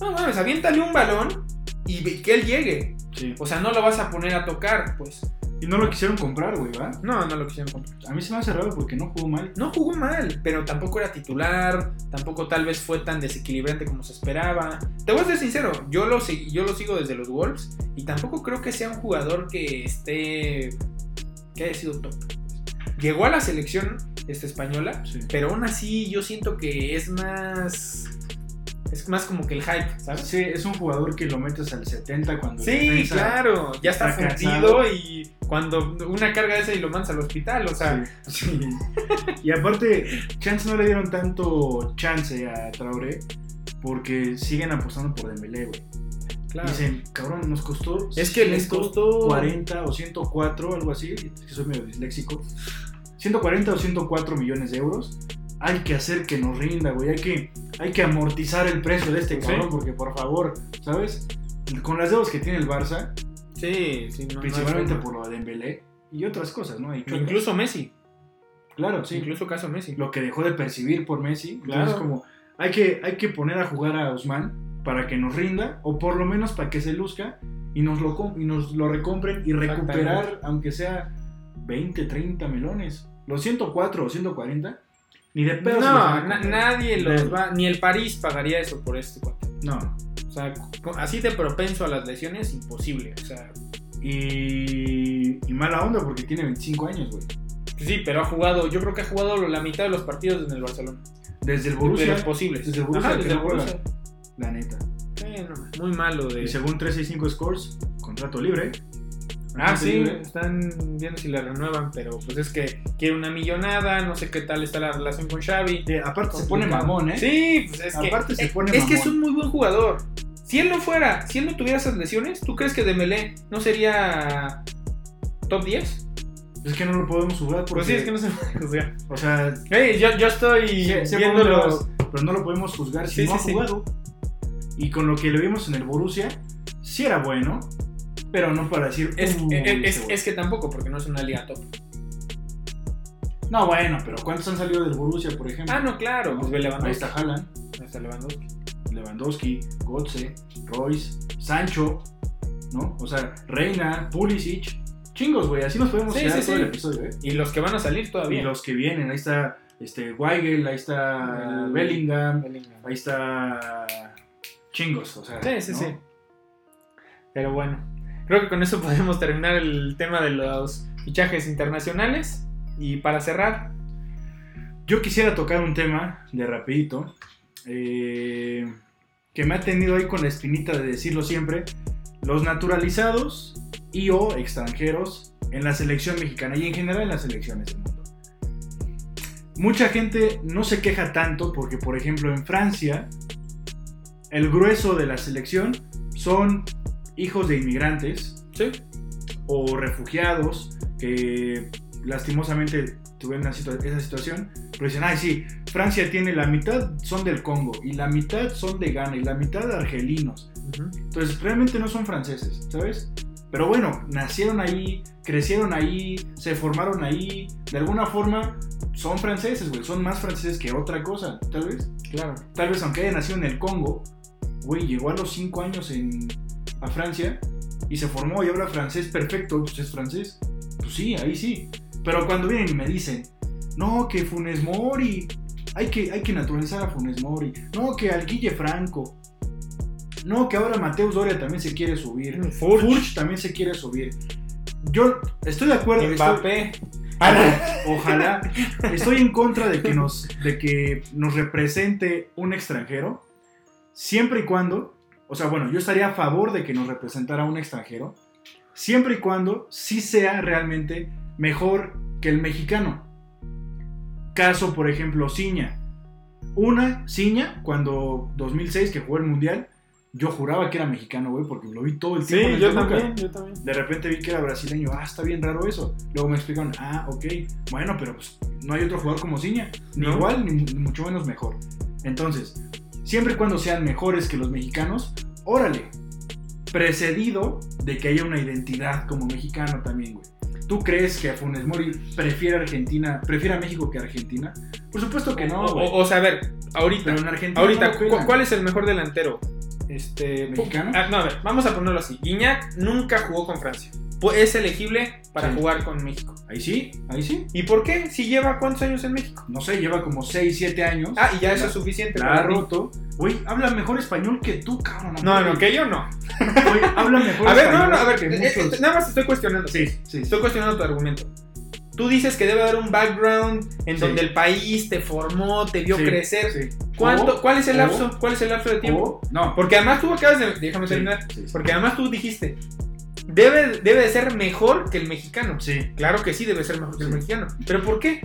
No mames, aviéntale un balón y que él llegue. Sí. O sea, no lo vas a poner a tocar, pues. Y no lo quisieron comprar, güey, ¿va? No, no lo quisieron comprar. A mí se me hace raro porque no jugó mal. No jugó mal, pero tampoco era titular, tampoco tal vez fue tan desequilibrante como se esperaba. Te voy a ser sincero, yo lo, yo lo sigo desde los Wolves y tampoco creo que sea un jugador que esté. que haya sido top. Llegó a la selección este, española, Sí. pero aún así yo siento que es más. Es más como que el hype, ¿sabes? Sí, es un jugador que lo metes al 70 cuando... Sí, claro, ya está, está fundido cansado. y cuando una carga esa y lo mandas al hospital, o sea, Sí, sí. Y aparte, chance no le dieron tanto chance a Traoré porque siguen apostando por Dembélé, güey. claro. Dicen, cabrón, nos costó Es que les costó 40 o 104, algo así, es que soy medio disléxico. 140 o 104 millones de euros. Hay que hacer que nos rinda, güey. Hay que, hay que amortizar el precio de este Sí. cabrón, porque por favor, ¿sabes? Con las deudas que tiene el Barça, Sí, sí, no- principalmente por lo de Dembélé y otras cosas, ¿no? Hay. Incluso Messi. claro, sí. Incluso caso Messi. Lo que dejó de percibir por Messi. Claro. Entonces, como, hay que, hay que poner a jugar a Ousmane para que nos rinda, o por lo menos para que se luzca y nos lo, y nos lo recompren y recuperar, aunque sea 20, 30 melones. Los 104 o 140, ni de pedo. No, na- nadie los va. Ni el París pagaría eso por este cuate. No. O sea, así de propenso a las lesiones, imposible. O sea, Y, y mala onda porque tiene 25 años, güey. sí, pero ha jugado. Yo creo que ha jugado la mitad de los partidos en el Barcelona. Desde el Borussia, posibles. desde el Borussia Ajá, que desde el no juega. Borussia. la neta. Sí, no, muy malo de. Y según 365 Scores, contrato libre. Ah, sí, libre. están viendo si la renuevan, pero pues es que quiere una millonada, no sé qué tal está la relación con Xavi. Eh, aparte se pone mamón, ¿eh? Sí, pues es que, Aparte se eh, pone es que es un muy buen jugador. Si él no fuera, si él no tuviera esas lesiones, ¿tú crees que Dembélé no sería top 10? Es que no lo podemos jugar porque... Pues sí, es que no se puede juzgar. O sea, Hey, yo, yo estoy Sí, vas, pero no lo podemos juzgar si Sí, no sí, ha sí. jugado. Y con lo que le vimos en el Borussia, sí era bueno, pero no para decir. Es, "Uh, es- es- ese güey". es que tampoco, porque no es una liga top. No, bueno, pero ¿cuántos han salido del Borussia, por ejemplo? Ah, no, claro. Pues Ahí está Haaland, Ahí está Lewandowski. Lewandowski, Götze, Royce, Sancho, ¿no? O sea, Reina, Pulisic. Chingos, güey, así nos podemos quedar sí, todo sí. el episodio, ¿eh? Y los que van a salir todavía. Y los que vienen, ahí está este, Weigel, ahí está El- Bellingham, Bellingham. ahí está chingos, o sea. Sí, sí, ¿no? sí. Pero bueno, creo que con eso podemos terminar el tema de los fichajes internacionales. Y para cerrar, Yo quisiera tocar un tema de rapidito eh, que me ha tenido ahí con la espinita de decirlo siempre. Los naturalizados y o extranjeros en la selección mexicana y en general en las selecciones del mundo. Mucha gente no se queja tanto porque, por ejemplo, en Francia, el grueso de la selección son hijos de inmigrantes sí, o refugiados que lastimosamente tuvieron esa situación, pero dicen, ay sí, Francia tiene la mitad son del Congo y la mitad son de Ghana y la mitad de argelinos. Ujú. Entonces, realmente no son franceses, ¿sabes? Pero bueno, nacieron ahí, crecieron ahí, se formaron ahí. De alguna forma, son franceses, güey. Son más franceses que otra cosa, tal vez. Claro. Tal vez aunque haya nacido en el Congo, güey, llegó a los 5 años en, a Francia y se formó y habla francés perfecto, pues es francés. Pues sí, ahí sí. Pero cuando vienen y me dicen, no, que Funes Mori, hay que, hay que naturalizar a Funes Mori, no, que al Guille Franco, no, que ahora Mateus Doria también se quiere subir, Furch. Furch también se quiere subir. Yo estoy de acuerdo. estoy- Mbappé. Ojalá. Estoy en contra de que nos, de que nos represente un extranjero, siempre y cuando, o sea, bueno, yo estaría a favor de que nos representara un extranjero, siempre y cuando sí sea realmente mejor que el mexicano. Caso, por ejemplo, Ciña. Una, Ciña, cuando 2006 que jugó el Mundial, yo juraba que era mexicano, güey, porque lo vi todo el tiempo. en Sí, el yo también, yo también. De repente vi que era brasileño. Ah, está bien raro eso. Luego me explicaron, ah, ok. Bueno, pero pues no hay otro jugador como Ciña. Ni ¿No? igual, ni mucho menos mejor. Entonces, siempre y cuando sean mejores que los mexicanos, órale. Precedido de que haya una identidad como mexicano también, güey. ¿Tú crees que a Funes Mori prefiere Argentina, prefiere a México que a Argentina? Por supuesto que no, o, güey. o- sea, a ver, ahorita, en ahorita, no lo ¿cu- pelan. ¿cuál es el mejor delantero? Este, ¿Mexicano? Ah, no, a ver, vamos a ponerlo así. Guiñac nunca jugó con Francia. Es elegible para Sí. jugar con México. Ahí sí, ahí sí. ¿Y por qué? Si lleva cuántos años en México. No sé, lleva como 6, 7 años. Ah, y ya eso es suficiente. La para roto. Güey, habla mejor español que tú, cabrón. No, no, que yo no. Güey, habla mejor A ver, español no, no, a ver, que eh, eh, muchos. nada más estoy cuestionando. Sí, sí. Estoy cuestionando tu argumento. Tú dices que debe haber un background en Sí. donde el país te formó, te vio Sí, crecer. sí. ¿Cuánto, O- ¿Cuál es el o- lapso? ¿Cuál es el lapso de tiempo? o- no. Porque además tú acabas de. Déjame terminar. Porque además tú dijiste. Debe, debe de ser mejor que el mexicano. Sí, Claro que sí, debe ser mejor que el mexicano. ¿Pero por qué?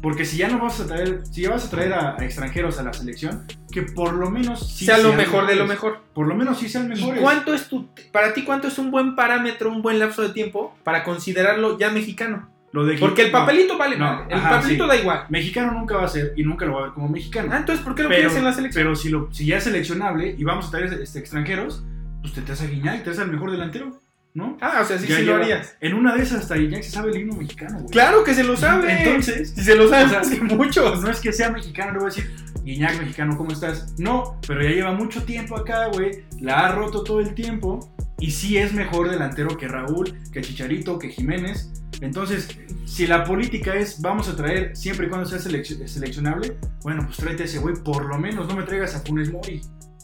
porque si ya no vas a traer, si ya vas a traer a, a extranjeros a la selección, que por lo menos sí sea lo sean mejor de lo mejor. Por lo menos sí sean ¿Y mejores. cuánto es tu. Para ti, cuánto es un buen parámetro, un buen lapso de tiempo para considerarlo ya mexicano? Lo de que- Porque el no, papelito vale no. El ajá, papelito sí. da igual. mexicano nunca va a ser y nunca lo va a ver como mexicano. Ah, entonces, ¿por qué lo pero, quieres en la selección? pero si, lo, si ya es seleccionable y vamos a traer este, extranjeros, pues te traes a Guiñac, te traes al mejor delantero, ¿no? Ah, o sea, sí, sí lo harías. En una de esas hasta Guiñac se sabe el himno mexicano, güey. Claro que se lo sabe. Entonces, si se lo sabe o sea, muchos. no es que sea mexicano, le voy a decir, Guiñac mexicano, ¿cómo estás? No, pero ya lleva mucho tiempo acá, güey. La ha roto todo el tiempo. Y sí es mejor delantero que Raúl, que Chicharito, que Jiménez. Entonces, si la política es vamos a traer siempre y cuando sea selec- seleccionable, bueno, pues tráete a ese güey, por lo menos no me traigas a Funes Mori,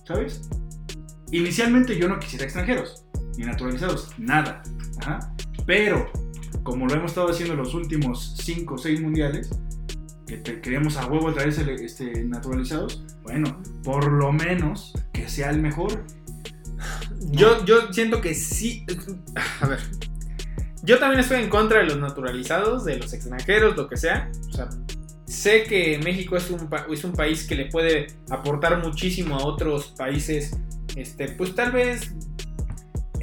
¿sabes? Inicialmente yo no quisiera extranjeros, ni naturalizados, nada. Ajá. Pero, como lo hemos estado haciendo en los últimos 5 o 6 mundiales, que te queremos a huevo traer este, naturalizados, bueno, por lo menos que sea el mejor. Yo, yo siento que sí. A ver. Yo también estoy en contra de los naturalizados, de los extranjeros, lo que sea. O sea, sé que México es un, es un país que le puede aportar muchísimo a otros países, este, pues tal vez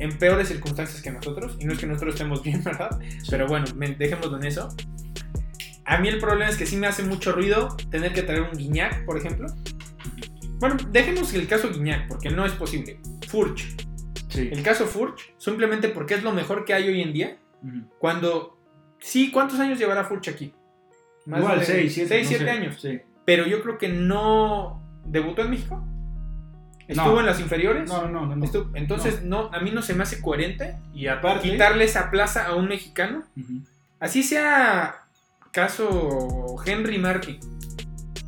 en peores circunstancias que nosotros. Y no es que nosotros estemos bien, ¿verdad? Pero bueno, dejémoslo en eso. A mí el problema es que sí me hace mucho ruido tener que traer un Guiñac, por ejemplo. Bueno, dejemos el caso Guiñac, porque no es posible. Furch. Sí. El caso Furch, simplemente porque es lo mejor que hay hoy en día. Cuando. Sí, ¿cuántos años llevará Furch aquí? Más Igual, de 6, 7. 6, 7 años. Sí. Pero yo creo que no. ¿Debutó en México? ¿Estuvo No. en las inferiores? No, no, no. no. Estuvo- Entonces, no. a mí no se me hace coherente Y aparte. quitarle esa plaza a un mexicano. Así sea caso Henry Martin,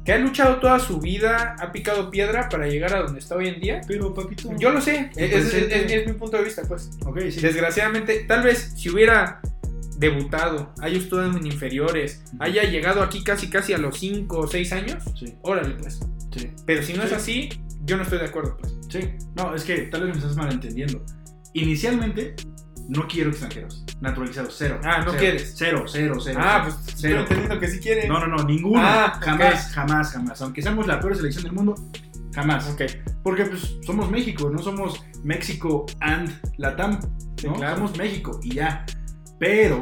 que ha luchado toda su vida, ha picado piedra para llegar a donde está hoy en día. Pero, papito. Yo lo sé, es, es- presente- es- es mi punto de vista, pues. Sí. Desgraciadamente, tal vez si hubiera debutado, haya estado en inferiores, haya llegado aquí casi casi a los 5 o 6 años, Sí, órale pues. Sí. Pero si no es Sí. así, yo no estoy de acuerdo pues. Sí, no, es que tal vez me estás malentendiendo. Inicialmente, no quiero extranjeros. Naturalizados, cero. Ah, ¿no Cero. quieres? Cero, cero, cero. Ah, cero. pues Cero. estoy entendiendo que sí quieren. No, no, no, ninguno. Ah, jamás, jamás, jamás. Aunque seamos la peor selección del mundo, jamás. Ok, Porque pues somos México, no somos México and Latam. ¿no? claro. Somos México y ya. Pero,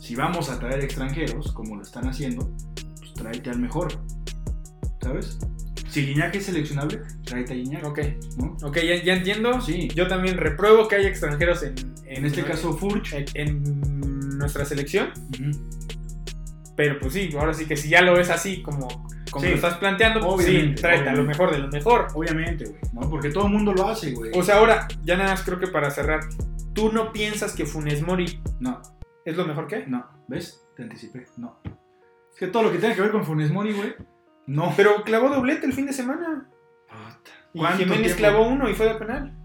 si vamos a traer extranjeros, como lo están haciendo, pues tráete al mejor. ¿sabes? Si Guiñac es seleccionable, tráete a Guiñac, Ok, ¿no? ok, ya, ya entiendo. Sí. Yo también repruebo que haya extranjeros en, En este caso, Furch. en, en nuestra selección. Ujú. Pero pues sí, ahora sí que si ya lo ves así como, como Sí. lo estás planteando, pues sí, Obviamente, tráete a lo mejor de lo mejor. Obviamente, güey, ¿no? Porque todo el mundo lo hace, güey. O sea, ahora, ya nada más creo que para cerrar, ¿tú no piensas que Funes Mori no, es lo mejor que hay? no, ¿ves? Te anticipé, no. Es que todo lo que tenga que ver con Funes Mori, güey, no. Pero clavó doblete el fin de semana. Y ¿Cuánto Jiménez tiempo? clavó uno y fue de penal.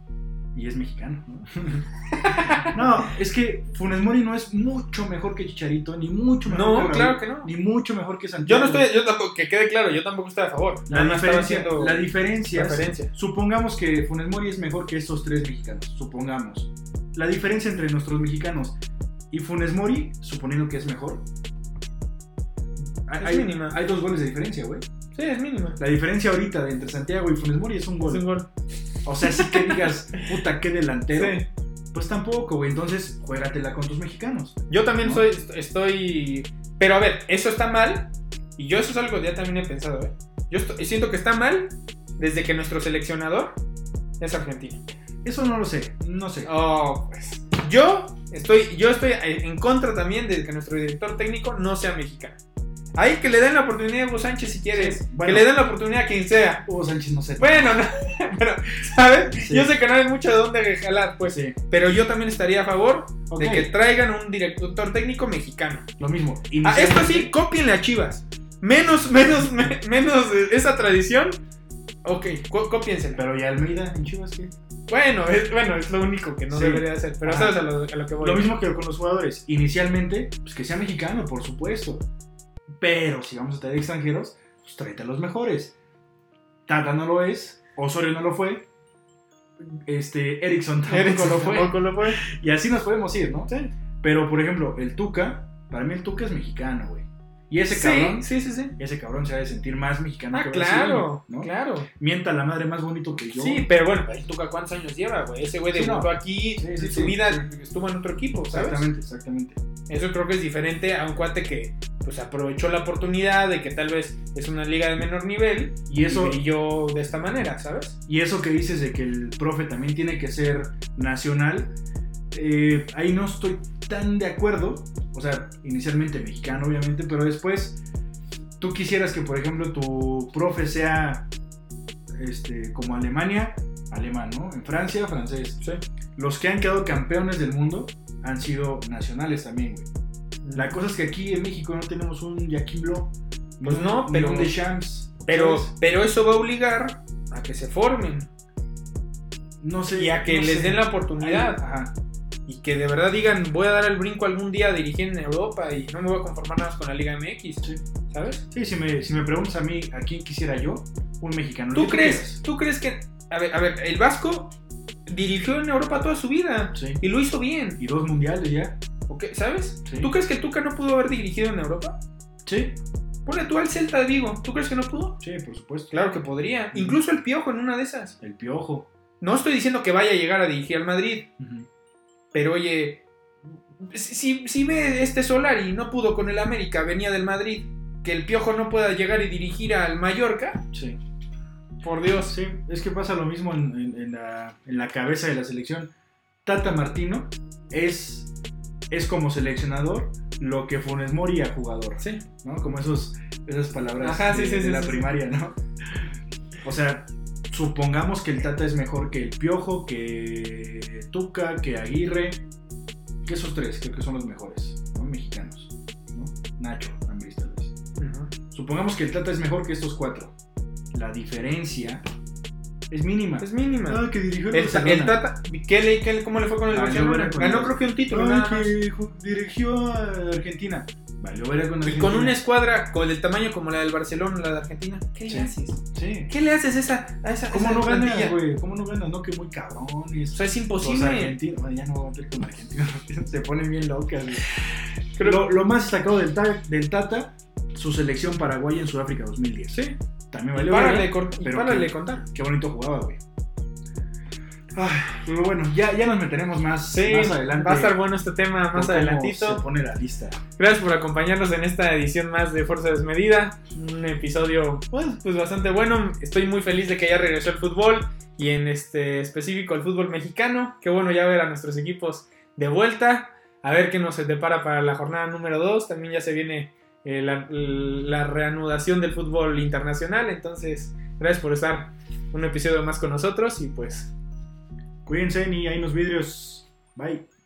Y es mexicano, ¿no? no, es que Funes Mori no es mucho mejor que Chicharito, ni mucho mejor que No, Raúl, claro que no. Ni mucho mejor que Yo Santiago. no estoy, yo tampoco, que quede claro, yo tampoco estoy a favor. La estaba diferencia, la diferencia, referencia. supongamos que Funes Mori es mejor que estos tres mexicanos, supongamos. La diferencia entre nuestros mexicanos y Funes Mori, suponiendo que es mejor, hay, Es hay- mínima. hay dos goles de diferencia, güey. Sí, es mínima. La diferencia ahorita de entre Santiago y Funes Mori es un gol. Es un gol. O sea, si que digas, puta, qué delantero. Sí. Pues tampoco, güey. Entonces, juégatela con tus mexicanos. Yo también ¿No? soy, estoy... Pero a ver, eso está mal. Y yo eso es algo que ya también he pensado, ¿eh? Yo esto- siento que está mal desde que nuestro seleccionador es argentino. Eso no lo sé, no sé. Oh, pues. Yo estoy, yo estoy en contra también de que nuestro director técnico no sea mexicano. Ahí que le den la oportunidad a Hugo Sánchez si quieres. Sí, bueno. Que le den la oportunidad a quien sea. Hugo Sánchez no sé. Bueno, no, pero, ¿sabes? Sí. Yo sé que no hay mucho de dónde jalar, pues. Sí. Pero yo también estaría a favor de que traigan un director técnico mexicano. Lo mismo. Ah, esto sí, copienle a Chivas. Menos, menos, me- menos esa tradición. Ok, co- cópiensela. Pero ¿y Almeida en Chivas qué? Bueno, es, bueno, es lo único que no Sí. debería hacer. Pero sabes a lo, a lo que voy. Lo mismo que con los jugadores. Inicialmente, pues que sea mexicano, por supuesto. Pero si vamos a traer extranjeros, pues tráete a los mejores. Tata no lo es, Osorio no lo fue, este, Erickson tampoco Erickson lo fue. tampoco lo fue. Y así nos podemos ir, ¿no? Sí. Pero, por ejemplo, el Tuca, para mí el Tuca es mexicano, güey. Y ese Sí, cabrón, sí, sí, sí. ese cabrón se ha de sentir más mexicano Ah, que claro, ¿no? claro. Mienta la madre más bonito que yo. Sí, pero bueno, el Tuca cuántos años lleva, güey. Ese güey Sí, debutó no. aquí, Sí, sí, en su sí, vida sí. estuvo en otro equipo, ¿sabes? exactamente, exactamente. Eso creo que es diferente a un cuate que pues aprovechó la oportunidad de que tal vez es una liga de menor nivel Y eso, y brilló de esta manera, ¿sabes? y eso que dices de que el profe también tiene que ser nacional, eh, ahí no estoy tan de acuerdo. O sea, inicialmente mexicano, obviamente, pero después tú quisieras que, por ejemplo, tu profe sea este, como Alemania, alemán, ¿no? En Francia, francés. Sí. Los que han quedado campeones del mundo han sido nacionales también, güey. La cosa es que aquí en México no tenemos un Joaquín Blow. Pues no, pero- un Deschamps. Pero, ¿sabes? pero eso va a obligar a que se formen no sé. y a que no les sé. den la oportunidad. Ajá. Y que de verdad digan, voy a dar el brinco algún día a dirigir en Europa y no me voy a conformar nada más con la Liga MX, Sí. ¿sabes? Sí, si me, si me preguntas a mí a quién quisiera yo, un mexicano. ¿Tú crees, ¿Tú crees que, a ver, a ver, el Vasco dirigió en Europa toda su vida. Sí. y lo hizo bien, Y dos mundiales ya. ¿ok? ¿sabes? Sí. ¿Tú crees que Tuca no pudo haber dirigido en Europa? Sí. Ponle tú al Celta de Vigo, ¿tú crees que no pudo? Sí, por supuesto. Claro que podría, incluso el Piojo en una de esas. El piojo. No estoy diciendo que vaya a llegar a dirigir al Madrid, Ujú. Pero oye, si, si ve este Solari no pudo con el América, venía del Madrid, que el Piojo no pueda llegar y dirigir al Mallorca, Sí. por Dios. Sí, es que pasa lo mismo en, en- en la, en la cabeza de la selección. Tata Martino es, es como seleccionador lo que Funes Mori a jugador. Sí. ¿no? Como esos, esas palabras Ajá, de, sí, de sí, la primaria, ¿no? O sea, supongamos que el Tata es mejor que el Piojo, que Tuca, que Aguirre, que esos tres creo que son los mejores, ¿no? Mexicanos, ¿no? Nacho, tal vez. Supongamos que el Tata es mejor que estos cuatro. La diferencia es mínima. Es mínima. Ah, que dirigió el El, Barcelona. el Tata, ¿qué le, qué le- ¿cómo le fue con el Valió Barcelona? Ganó creo que un título nada más. que dirigió a Argentina. Valió verga con Y Argentina. con una escuadra con el tamaño como la del Barcelona, la de Argentina. ¿Qué Sí. le haces? Sí. ¿Qué le haces a esa, a esa, ¿Cómo esa no ganas, güey? ¿Cómo no ganas? No, que muy cabrones. O sea, es Los imposible. argentinos, bueno, ya no voy a meter con argentinos, se ponen bien locas. güey. Lo, lo más destacado del, ta- del Tata, su selección paraguaya en Sudáfrica 2010. Sí. También Y valió párale, y pero párale qué- contar. Qué bonito jugaba, güey. pero bueno, ya, ya nos meteremos más, Sí, más adelante. va a estar bueno este tema más adelantito. Se pone la lista. Gracias por acompañarnos en esta edición más de Fuerza Desmedida. Un episodio pues, pues bastante bueno. Estoy muy feliz de que ya regresó el fútbol y en este específico el fútbol mexicano. Qué bueno ya ver a nuestros equipos de vuelta. A ver qué nos depara para la jornada número 2. También ya se viene eh, la, reanudación del fútbol internacional. Entonces, gracias por estar un episodio más con nosotros y pues Cuídense y ahí nos vidrios. Bye.